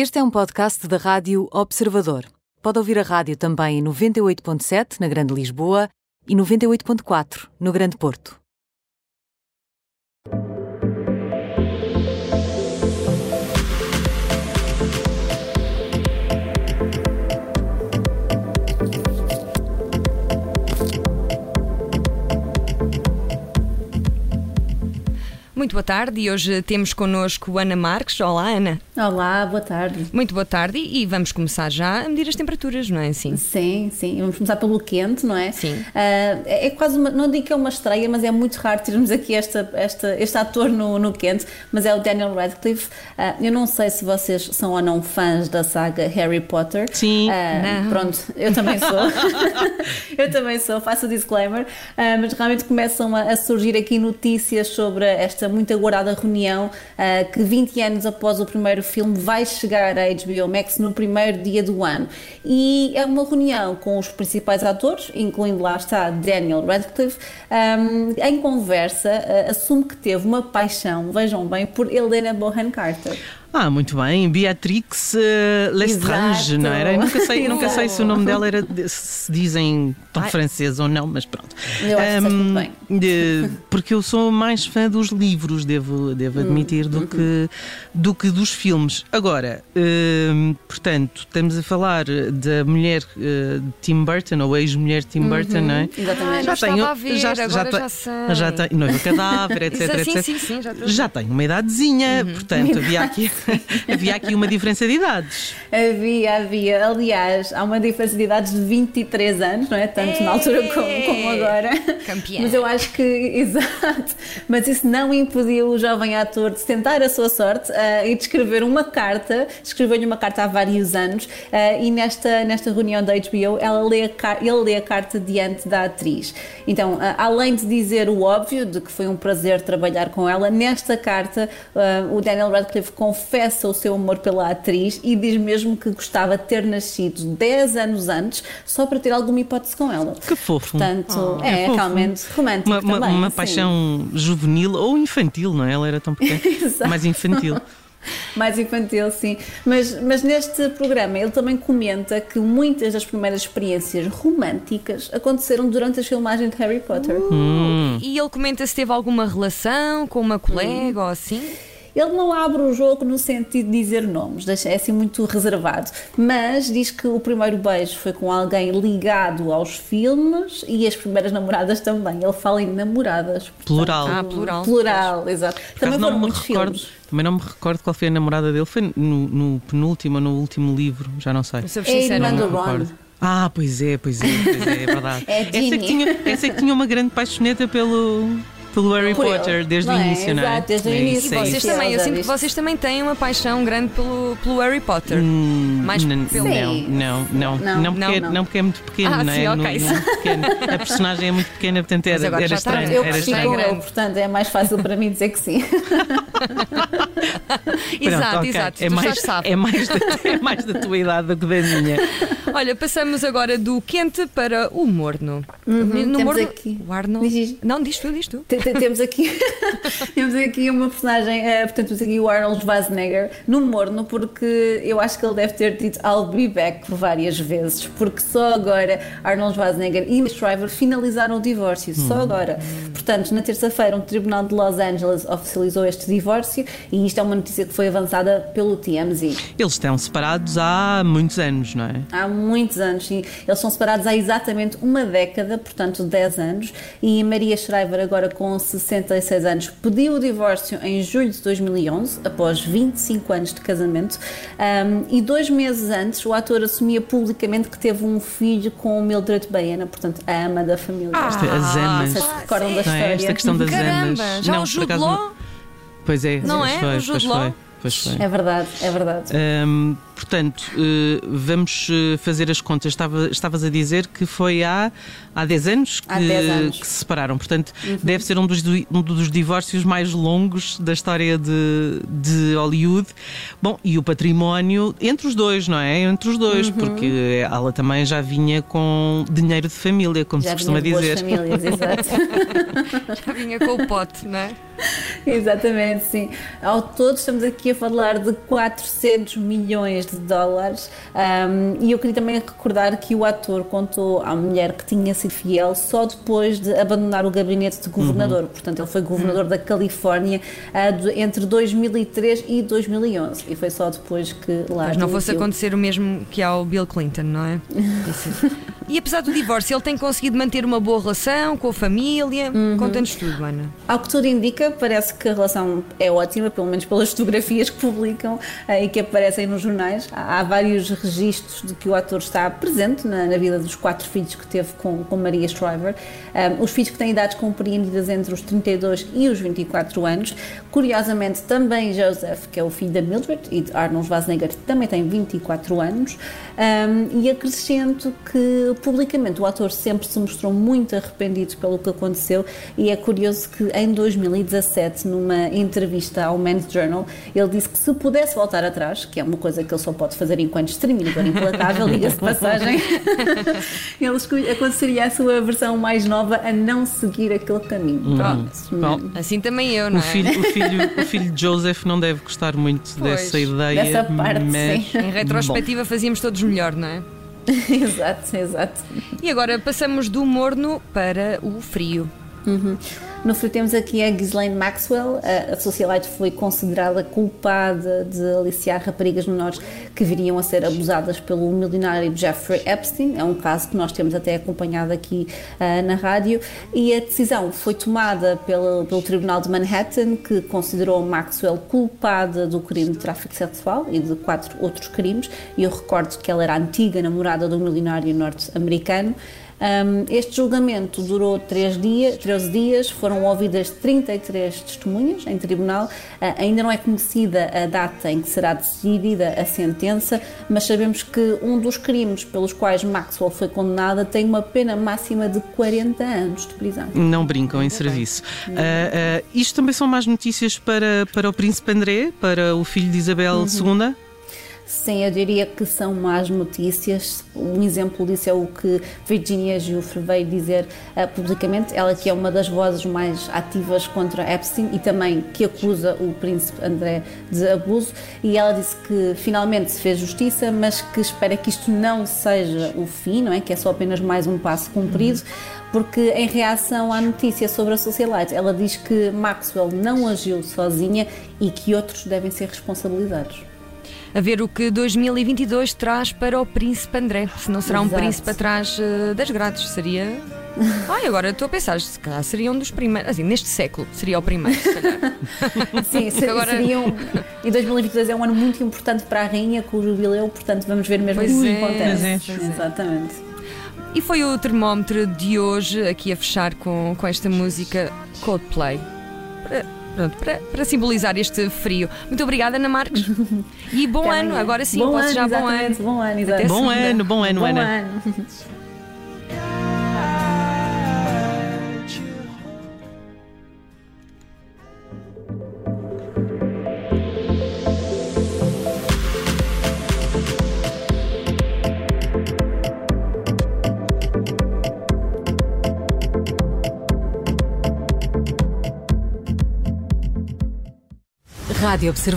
Este é um podcast da Rádio Observador. Pode ouvir a rádio também em 98.7 na Grande Lisboa e 98.4 no Grande Porto. Muito boa tarde e hoje temos connosco Ana Marques. Olá, Ana. Olá, boa tarde. Muito boa tarde e vamos começar já a medir as temperaturas, não é assim? Sim, sim. Vamos começar pelo quente, não é? Sim. Uh, é quase uma, não digo que é uma estreia, mas é muito raro termos aqui esta, esta, este ator no, no quente, mas é o Daniel Radcliffe. Uh, eu não sei se vocês são ou não fãs da saga Harry Potter. Sim. Uh, pronto, eu também sou. eu também sou, faço o disclaimer. mas realmente começam a, a surgir aqui notícias sobre esta muito aguardada reunião que 20 anos após o primeiro filme vai chegar à HBO Max no primeiro dia do ano. E é uma reunião com os principais atores, incluindo lá está Daniel Radcliffe, um, em conversa uh, assume que teve uma paixão, vejam bem, por Helena Bonham Carter. Ah, muito bem. Beatrix uh, Lestrange, não era? Eu nunca sei, nunca sei se o nome dela era, se dizem tão Ai. francês ou não, mas pronto. Eu acho um, bem. De, porque eu sou mais fã dos livros, devo, devo admitir, do, uhum. que, do que dos filmes. Agora, uh, portanto, estamos a falar da mulher uh, de Tim Burton, ou ex-mulher de Tim uhum. Burton, não é? Exatamente. já tenho, a ver, já, já, já sei. Já noivo cadáver, etc, Isso, etc. Sim, sim, sim, já, já tenho uma idadezinha, uhum. portanto, havia aqui. havia aqui uma diferença de idades. Havia, havia. Aliás, há uma diferença de idades de 23 anos, não é? Tanto na altura como, como agora. Campeã. Mas eu acho que, exato. Mas isso não impediu o jovem ator de tentar a sua sorte uh, e de escrever uma carta. Escreveu-lhe uma carta há vários anos uh, e nesta, nesta reunião da HBO ela lê a, ele lê a carta diante da atriz. Então, uh, além de dizer o óbvio, de que foi um prazer trabalhar com ela, nesta carta o Daniel Radcliffe confessa o seu amor pela atriz e diz mesmo que gostava de ter nascido 10 anos antes só para ter alguma hipótese com ela. Que fofo. Portanto, oh, é, é realmente romântico uma, também. Uma, paixão juvenil ou infantil, não é? Ela era tão pequena, mais infantil. mais infantil, sim. Mas, mas neste programa ele também comenta que muitas das primeiras experiências românticas aconteceram durante as filmagens de Harry Potter. Uh, hum. E ele comenta se teve alguma relação com uma colega hum. ou assim? Ele não abre o jogo no sentido de dizer nomes, deixa, é assim muito reservado, mas diz que o primeiro beijo foi com alguém ligado aos filmes e as primeiras namoradas também. Ele fala em namoradas. Portanto, plural. Ah, plural. Plural, exato. também foram muitos recordo, filmes. Também não me recordo qual foi a namorada dele, foi no, no penúltimo ou no último livro, já não sei. É Irmã do Ron. Ah, pois é, pois é, pois é, é verdade. é essa, que tinha, essa que tinha uma grande paixoneta pelo, pelo Harry Por Potter ele. desde não o início, é? não é? Exato, desde o é início. É vocês também, eu sinto que vocês também têm uma paixão grande pelo, pelo Harry Potter. Hum, Mais pelo... Não, não, não, não, não, porque, não, não. porque é muito pequeno, ah, não é? Sim, okay. no, pequeno. A personagem é muito pequena, portanto era, era estranho. Eu era estranho. com ele, portanto é mais fácil para mim dizer que sim. exato, okay. exato. É mais, é, mais da, é mais da tua idade do que da minha. Olha, passamos agora do quente para o morno. Uhum, no temos morno, aqui. O Arnold. Diz, Não, diz tu, diz tu. Temos aqui, temos aqui uma personagem, uh, portanto, temos aqui o Arnold Schwarzenegger no morno, porque eu acho que ele deve ter dito I'll be back várias vezes, porque só agora Arnold Schwarzenegger e Miss Shriver finalizaram o divórcio, só hum. agora. Portanto, na terça-feira, um tribunal de Los Angeles oficializou este divórcio e isto é uma notícia que foi avançada pelo TMZ. Eles estão separados há muitos anos, não é? Há muitos anos, sim. Eles são separados há exatamente uma década, portanto 10 anos, e Maria Shriver, agora com 66 anos, pediu o divórcio em julho de 2011, após 25 anos de casamento, um, e dois meses antes o ator assumia publicamente que teve um filho com Mildred Baena, portanto a ama da família. Ah, as amas. Vocês se recordam da história? É? Esta questão das Caramba, amas. Já não, o Jude Law? Pois é, não é? Foi, o Jude Law? Pois foi. É verdade, é verdade. Um, portanto, uh, vamos eh, fazer as contas. Estava, estavas a dizer que foi há, há 10 anos que, 10 anos. que se separaram. Portanto, uhum. deve ser um dos, um dos divórcios mais longos da história de, de Hollywood. Bom, e o património entre os dois, não é? Entre os dois, uhum. porque ela também já vinha com dinheiro de família, como já se costuma vinha dizer. famílias, exato. já vinha com o pote, não é? Exatamente, sim. Ao todo estamos aqui a falar de 400 milhões de dólares um, e eu queria também recordar que o ator contou à mulher que tinha sido fiel só depois de abandonar o gabinete de governador. Uhum. Portanto, ele foi governador uhum. da Califórnia uh, entre 2003 e 2011 e foi só depois que lá... Mas não fosse acontecer o mesmo que ao Bill Clinton, não é? e apesar do divórcio, ele tem conseguido manter uma boa relação com a família? Uhum. Conta-nos tudo, Ana. Ao que tudo indica, parece que a relação é ótima, pelo menos pelas fotografias que publicam uh, e que aparecem nos jornais. Há, há, vários registros de que o ator está presente na, na vida dos quatro filhos que teve com, com Maria Shriver. Um, os filhos que têm idades compreendidas entre os 32 e os 24 anos. Curiosamente, também Joseph, que é o filho da Mildred e de Arnold Schwarzenegger, também tem 24 anos. Um, e acrescento que publicamente o ator sempre se mostrou muito arrependido pelo que aconteceu e é curioso que em 2017, numa entrevista ao Men's Journal, ele disse que se pudesse voltar atrás, que é uma coisa que ele só pode fazer enquanto exterminador implacável, diga-se de passagem, ele aconselharia a sua versão mais nova a não seguir aquele caminho. Hum. Pronto. Bom, assim também eu, não o é? Filho, o, filho, o filho de Joseph não deve gostar muito pois, dessa ideia. Dessa parte, mas... sim. Em retrospectiva fazíamos todos melhor, não é? exato, exato. E agora passamos do morno para o frio. Uhum. No fim, temos aqui a Ghislaine Maxwell. A, a socialite foi considerada culpada de aliciar raparigas menores que viriam a ser abusadas pelo milionário Jeffrey Epstein. É um caso que nós temos até acompanhado aqui uh, na rádio. E a decisão foi tomada pelo, pelo Tribunal de Manhattan, que considerou Maxwell culpada do crime de tráfico sexual e de quatro outros crimes. E eu recordo que ela era antiga namorada do milionário norte-americano. Um, este julgamento durou três dias, 13 dias, foram ouvidas 33 testemunhas em tribunal. Uh, ainda não é conhecida a data em que será decidida a sentença, mas sabemos que um dos crimes pelos quais Maxwell foi condenada tem uma pena máxima de 40 anos de prisão. Não brincam em serviço. Uh, uh, isto também são más notícias para, para o príncipe André, para o filho de Isabel uhum. II? Sim, eu diria que são más notícias. Um exemplo disso é o que Virginia Giuffre veio dizer uh, publicamente, ela que é uma das vozes mais ativas contra Epstein e também que acusa o príncipe André de abuso. E ela disse que finalmente se fez justiça, mas que espera que isto não seja o fim, não é? Que é só apenas mais um passo cumprido. Porque, em reação à notícia sobre a Socialite, ela diz que Maxwell não agiu sozinha e que outros devem ser responsabilizados a ver o que 2022 traz para o Príncipe André. Se não será um Exato. príncipe atrás uh, das grades, seria. Ai, agora estou a pensar, se calhar seria um dos primeiros, assim, neste século seria o primeiro, se calhar. Sim, ser, agora... seria um, e 2022 é um ano muito importante para a rainha com o jubileu, portanto vamos ver mesmo pois o que é, acontece. Pois é. Exatamente. E foi o termómetro de hoje, aqui a fechar com, com esta música Coldplay. Pronto, para, para simbolizar este frio. Muito obrigada, Ana Marques. E bom ano, agora sim, bom posso ano, já bom ano. Bom ano, exatamente. Bom ano, bom ano, bom Ana. Ano. Rádio Observador.